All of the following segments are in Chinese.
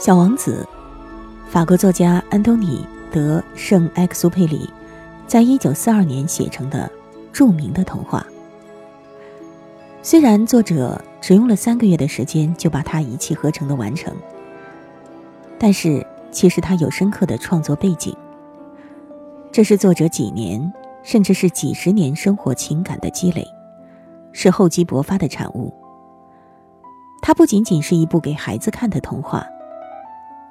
小王子，法国作家安东尼·德·圣埃克苏佩里，在一九四二年写成的著名的童话。虽然作者只用了三个月的时间就把它一气呵成的完成，但是其实它有深刻的创作背景。这是作者几年，甚至是几十年生活情感的积累，是厚积薄发的产物。它不仅仅是一部给孩子看的童话。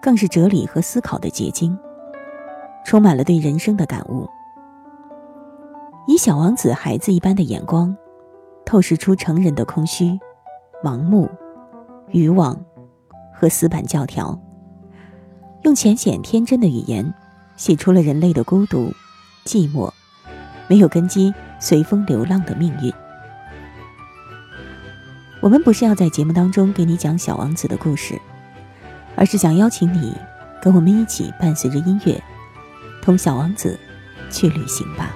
更是哲理和思考的结晶，充满了对人生的感悟。以小王子孩子一般的眼光，透视出成人的空虚、盲目、欲望和死板教条，用浅显天真的语言，写出了人类的孤独、寂寞、没有根基、随风流浪的命运。我们不是要在节目当中给你讲小王子的故事。而是想邀请你，跟我们一起伴随着音乐，同小王子去旅行吧。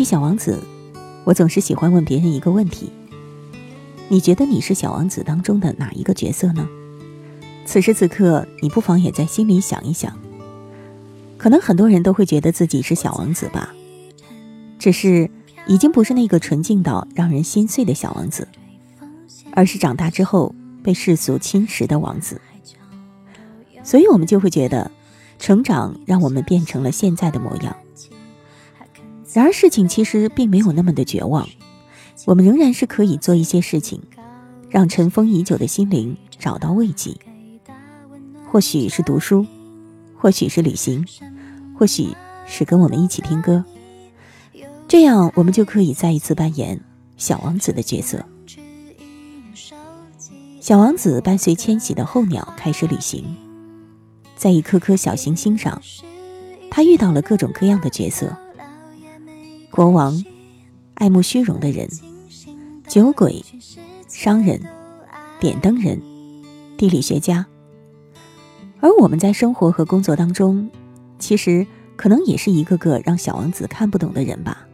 起小王子，我总是喜欢问别人一个问题：你觉得你是小王子当中的哪一个角色呢？此时此刻，你不妨也在心里想一想。可能很多人都会觉得自己是小王子吧，只是。已经不是那个纯净到让人心碎的小王子，而是长大之后被世俗侵蚀的王子。所以，我们就会觉得，成长让我们变成了现在的模样。然而，事情其实并没有那么的绝望，我们仍然是可以做一些事情，让尘封已久的心灵找到慰藉。或许是读书，或许是旅行，或许是跟我们一起听歌。这样，我们就可以再一次扮演小王子的角色。小王子伴随迁徙的候鸟开始旅行，在一颗颗小行星上，他遇到了各种各样的角色：国王、爱慕虚荣的人、酒鬼、商人、点灯人、地理学家。而我们在生活和工作当中，其实可能也是一个个让小王子看不懂的人吧。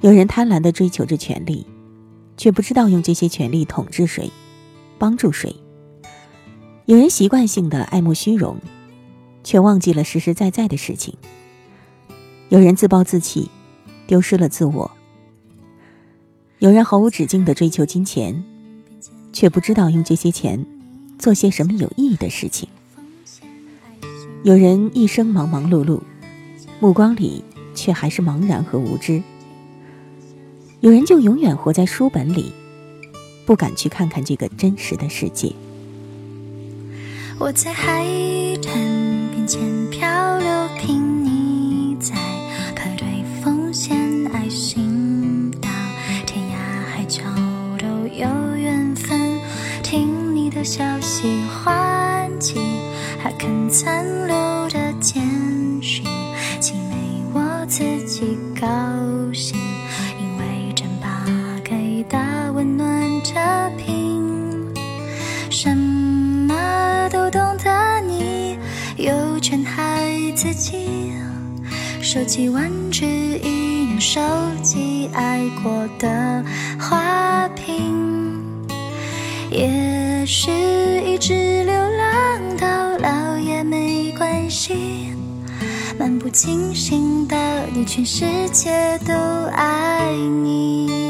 有人贪婪的追求着权力，却不知道用这些权力统治谁，帮助谁；有人习惯性的爱慕虚荣，却忘记了实实在在的事情；有人自暴自弃，丢失了自我；有人毫无止境的追求金钱，却不知道用这些钱做些什么有意义的事情；有人一生忙忙碌碌，目光里却还是茫然和无知。有人就永远活在书本里，不敢去看看这个真实的世界。我在海还看残留的简讯，既没我自己高兴，因为真把给的温暖着平，什么都懂得你，有权害自己，收集玩具，一样收集爱过的花瓶，也是一只流浪到老也没关系。漫不经心的你，全世界都爱你。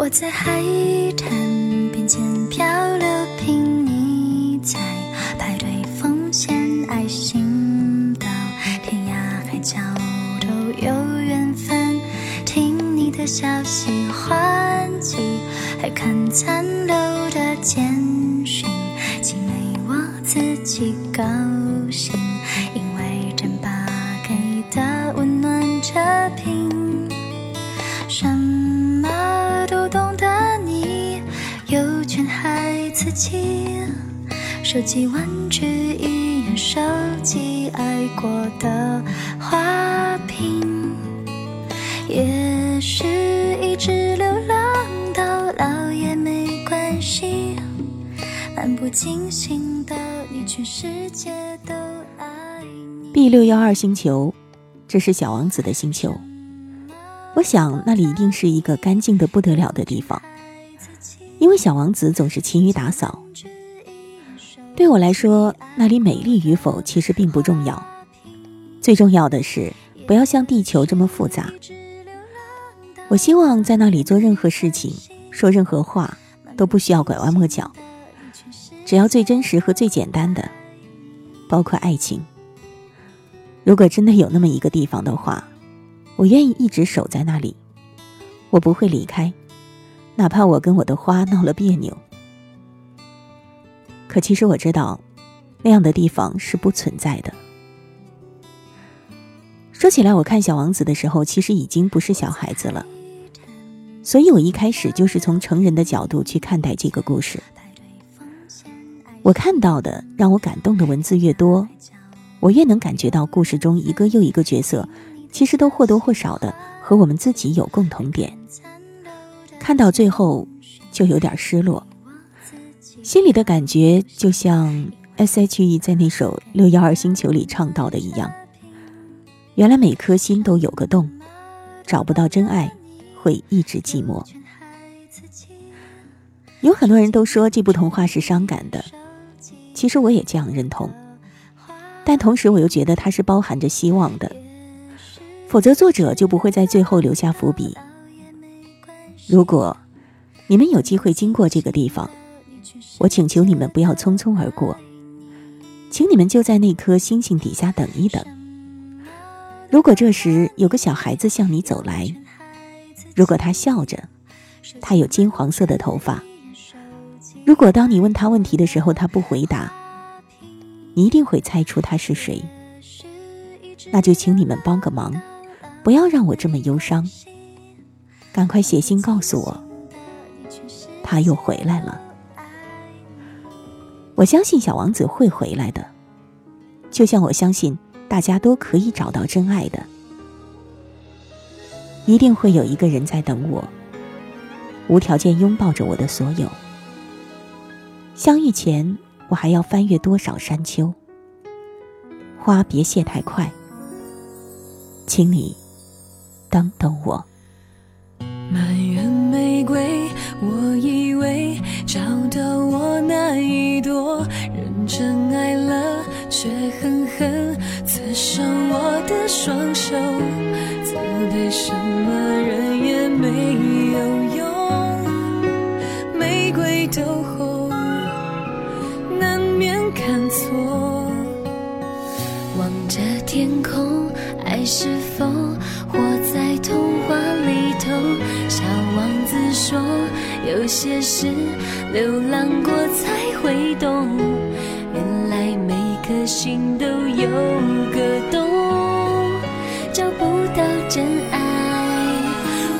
我在海滩边间漂流，瓶你在排队奉献爱心，到天涯海角都有缘分。听你的消息欢喜，还看残留的简讯，既没我自己高害自己。收集玩具，一样收集爱过的花瓶。也是一直流浪到老也没关系。漫不经心的你，全世界都爱你。B 六幺二星球，这是小王子的星球。我想那里一定是一个干净的不得了的地方，因为小王子总是勤于打扫。对我来说，那里美丽与否其实并不重要，最重要的是不要像地球这么复杂。我希望在那里做任何事情、说任何话都不需要拐弯抹角，只要最真实和最简单的，包括爱情。如果真的有那么一个地方的话，我愿意一直守在那里，我不会离开，哪怕我跟我的花闹了别扭。可其实我知道，那样的地方是不存在的。说起来，我看《小王子》的时候，其实已经不是小孩子了，所以我一开始就是从成人的角度去看待这个故事。我看到的让我感动的文字越多，我越能感觉到故事中一个又一个角色，其实都或多或少的和我们自己有共同点。看到最后，就有点失落，心里的感觉就像 S.H.E 在那首《六幺二星球》里唱到的一样，原来每颗心都有个洞，找不到真爱，会一直寂寞。有很多人都说这部童话是伤感的，其实我也这样认同，但同时我又觉得它是包含着希望的，否则作者就不会在最后留下伏笔。如果你们有机会经过这个地方，我请求你们不要匆匆而过，请你们就在那颗星星底下等一等。如果这时有个小孩子向你走来，如果他笑着，他有金黄色的头发，如果当你问他问题的时候他不回答，你一定会猜出他是谁。那就请你们帮个忙，不要让我这么忧伤。赶快写信告诉我，他又回来了。我相信小王子会回来的，就像我相信大家都可以找到真爱的。一定会有一个人在等我，无条件拥抱着我的所有。相遇前，我还要翻越多少山丘？花别谢太快，请你等等我。满园玫瑰，我以为找到我那一朵，认真爱了，却狠狠刺伤我的双手。责备什么人也没有用，玫瑰都红，难免看错。望着天空，爱是否说，有些事流浪过才会懂。原来每颗心都有个洞，找不到真爱，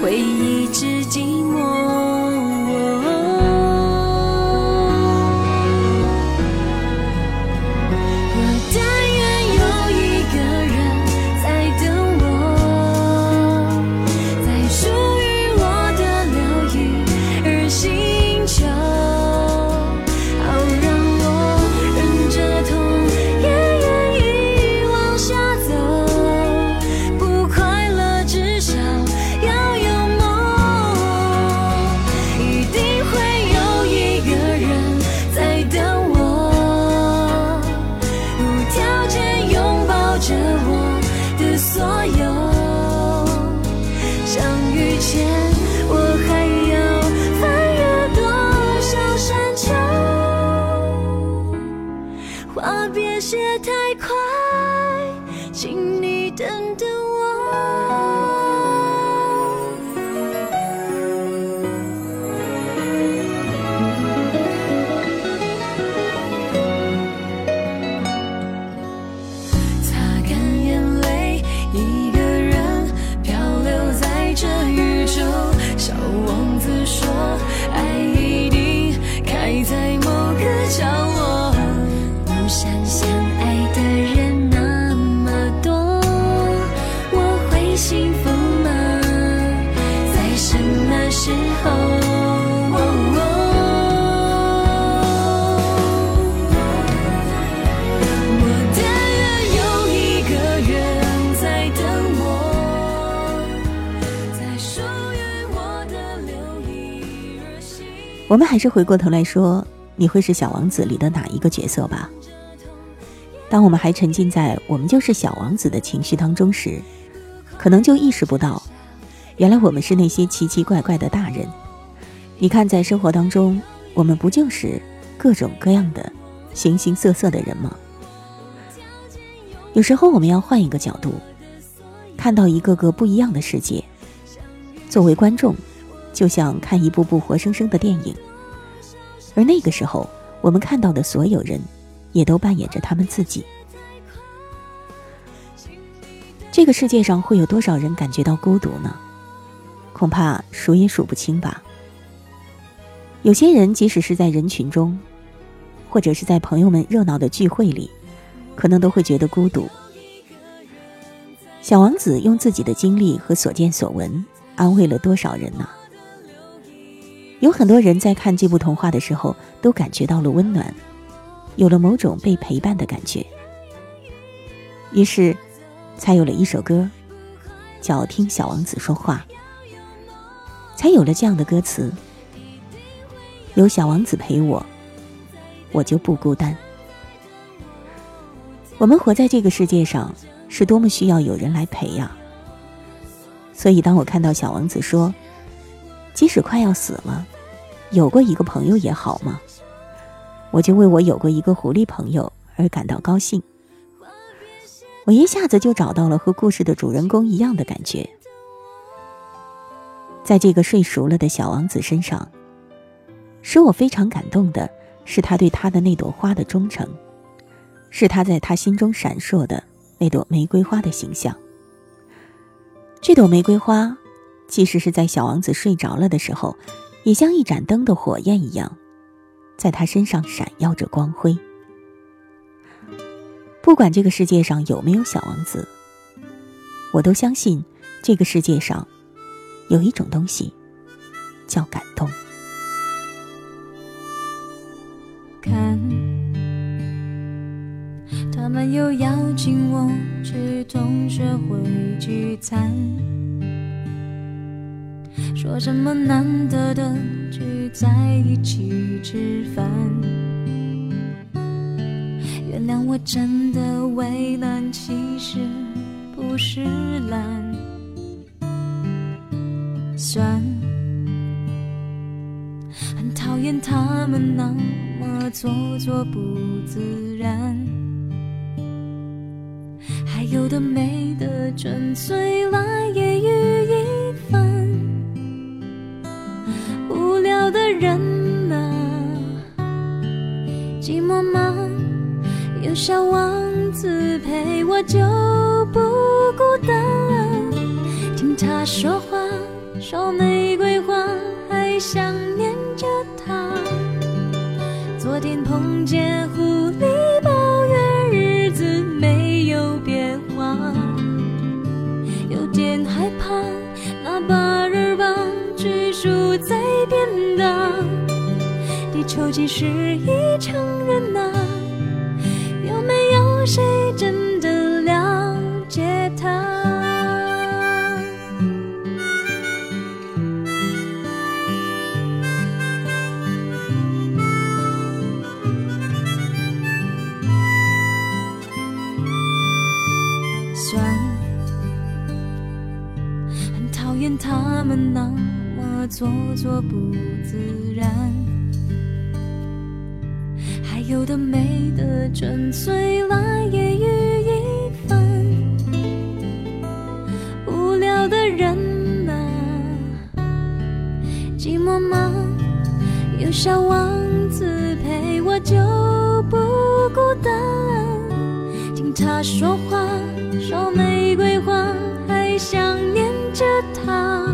会一直寂还是回过头来说，你会是小王子里的哪一个角色吧？当我们还沉浸在“我们就是小王子”的情绪当中时，可能就意识不到，原来我们是那些奇奇怪怪的大人。你看，在生活当中，我们不就是各种各样的、形形色色的人吗？有时候，我们要换一个角度，看到一个个不一样的世界。作为观众。就像看一部部活生生的电影，而那个时候，我们看到的所有人，也都扮演着他们自己。这个世界上会有多少人感觉到孤独呢？恐怕数也数不清吧。有些人即使是在人群中，或者是在朋友们热闹的聚会里，可能都会觉得孤独。小王子用自己的经历和所见所闻，安慰了多少人呢？有很多人在看这部童话的时候，都感觉到了温暖，有了某种被陪伴的感觉，于是，才有了一首歌，叫《听小王子说话》，才有了这样的歌词：有小王子陪我，我就不孤单。我们活在这个世界上，是多么需要有人来陪呀！所以，当我看到小王子说。即使快要死了，有过一个朋友也好吗？我就为我有过一个狐狸朋友而感到高兴。我一下子就找到了和故事的主人公一样的感觉。在这个睡熟了的小王子身上，使我非常感动的是他对他的那朵花的忠诚，是他在他心中闪烁的那朵玫瑰花的形象。这朵玫瑰花。即使是在小王子睡着了的时候，也像一盏灯的火焰一样，在他身上闪耀着光辉。不管这个世界上有没有小王子，我都相信这个世界上有一种东西叫感动。看，他们又邀请我去同学会聚餐。说什么难得的聚在一起吃饭，原谅我真的为难，其实不是懒，算，很讨厌他们那么做作不自然，还有的没的，纯粹来揶揄人啊，寂寞吗？有小王子陪我就不孤单。听他说话，说玫瑰花，还想秋季是一场人呐？有没有谁真的了解他？酸，很讨厌他们那么做作不自然。有的没的，纯粹来揶揄一番。无聊的人啊，寂寞吗？有小王子陪我就不孤单。听他说话，说玫瑰花，还想念着他。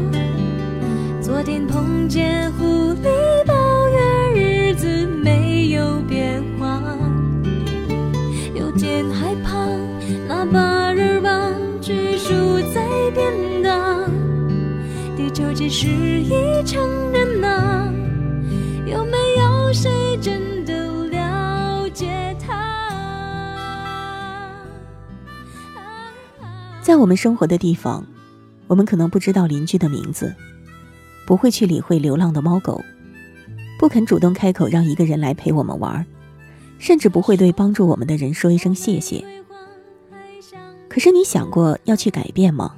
昨天碰见狐狸地球几时已成人呐？有没有谁真的了解他？在我们生活的地方，我们可能不知道邻居的名字，不会去理会流浪的猫狗，不肯主动开口让一个人来陪我们玩，甚至不会对帮助我们的人说一声谢谢。可是你想过要去改变吗？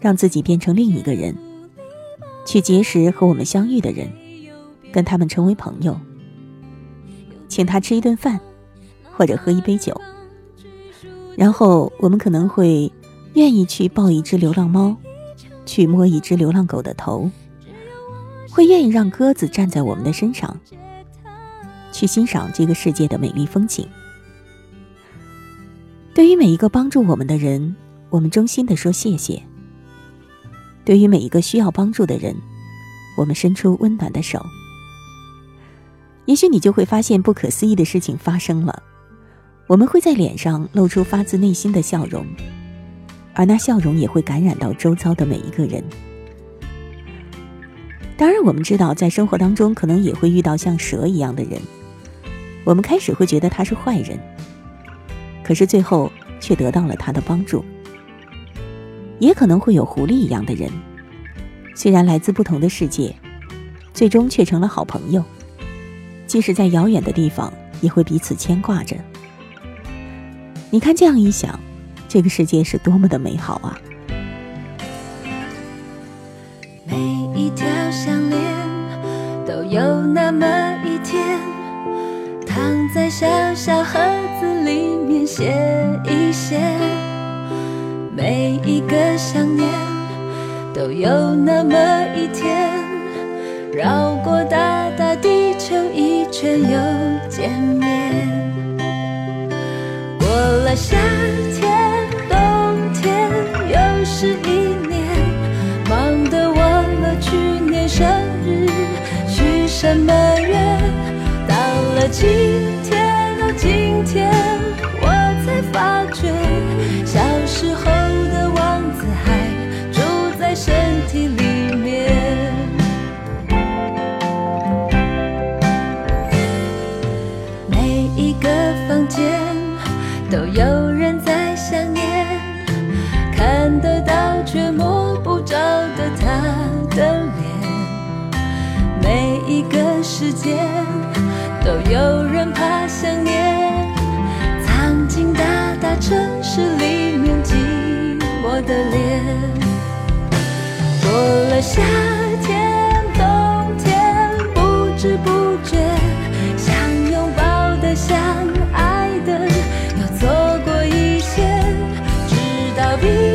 让自己变成另一个人，去结识和我们相遇的人，跟他们成为朋友，请他吃一顿饭，或者喝一杯酒，然后我们可能会愿意去抱一只流浪猫，去摸一只流浪狗的头，会愿意让鸽子站在我们的身上，去欣赏这个世界的美丽风景。对于每一个帮助我们的人，我们衷心的说谢谢。对于每一个需要帮助的人，我们伸出温暖的手。也许你就会发现不可思议的事情发生了，我们会在脸上露出发自内心的笑容，而那笑容也会感染到周遭的每一个人。当然，我们知道在生活当中可能也会遇到像蛇一样的人，我们开始会觉得他是坏人，可是最后却得到了他的帮助。也可能会有狐狸一样的人，虽然来自不同的世界，最终却成了好朋友。即使在遥远的地方，也会彼此牵挂着。你看，这样一想，这个世界是多么的美好啊！每一条项链都有那么一天，躺在小小盒子里面写一写。每一个想念都有那么一天，绕过大大地球一圈又见面。过了夏天，冬天，又是一年，忙得忘了去年生日许什么愿。到了今天，哦，今天，到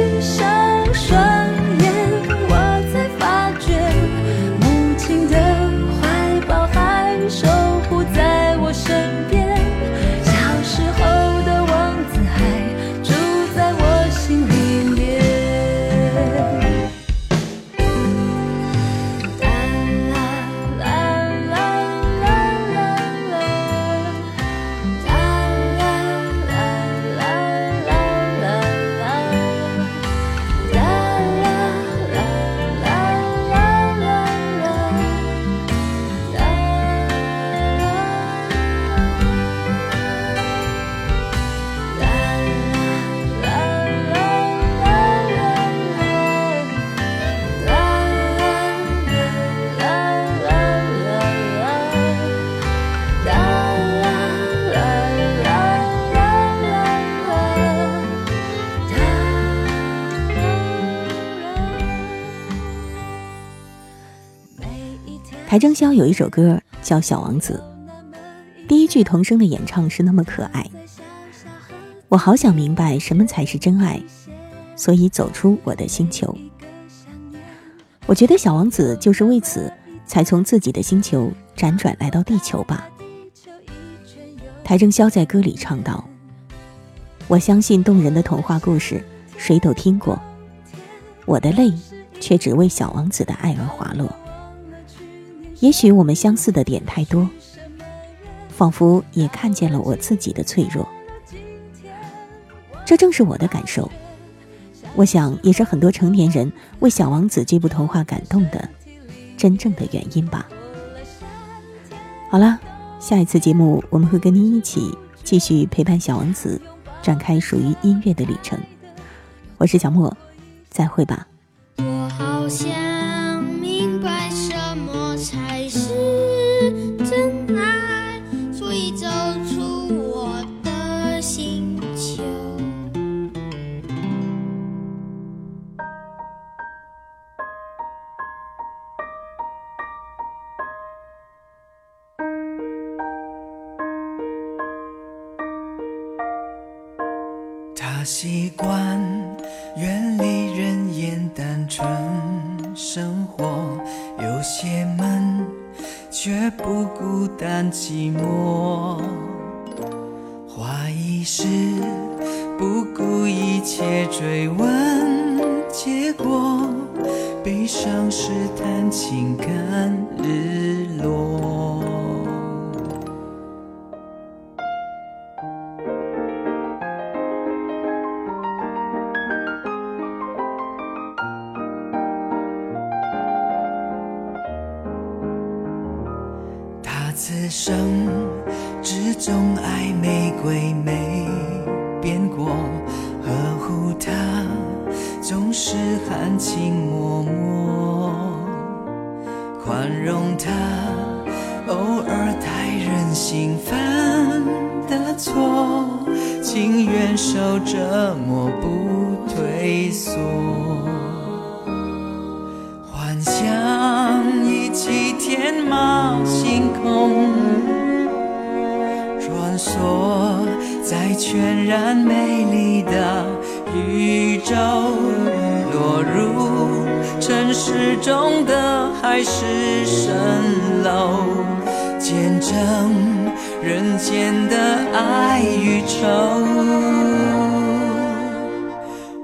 邰正宵有一首歌叫《小王子》，第一句童声的演唱是那么可爱。我好想明白什么才是真爱，所以走出我的星球。我觉得小王子就是为此才从自己的星球辗转来到地球吧。邰正宵在歌里唱道：“我相信动人的童话故事，谁都听过。我的泪，却只为小王子的爱而滑落。也许我们相似的点太多，仿佛也看见了我自己的脆弱。这正是我的感受，我想也是很多成年人为小王子这部童话感动的真正的原因吧。好了。”下一次节目，我们会跟您一起继续陪伴小王子，展开属于音乐的旅程。我是小莫，再会吧。我好想习惯远离人烟单纯生活，有些闷，却不孤单寂寞。怀疑是不顾一切追问结果，悲伤是谈情感日此生只钟爱玫瑰没变过，呵护他总是含情脉脉，宽容他偶尔太任性犯的错，情愿受折磨不退缩。幻想一起天马行空，穿梭在全然美丽的宇宙，落入尘世中的海市蜃楼，见证人间的爱与愁。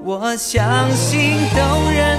我相信动人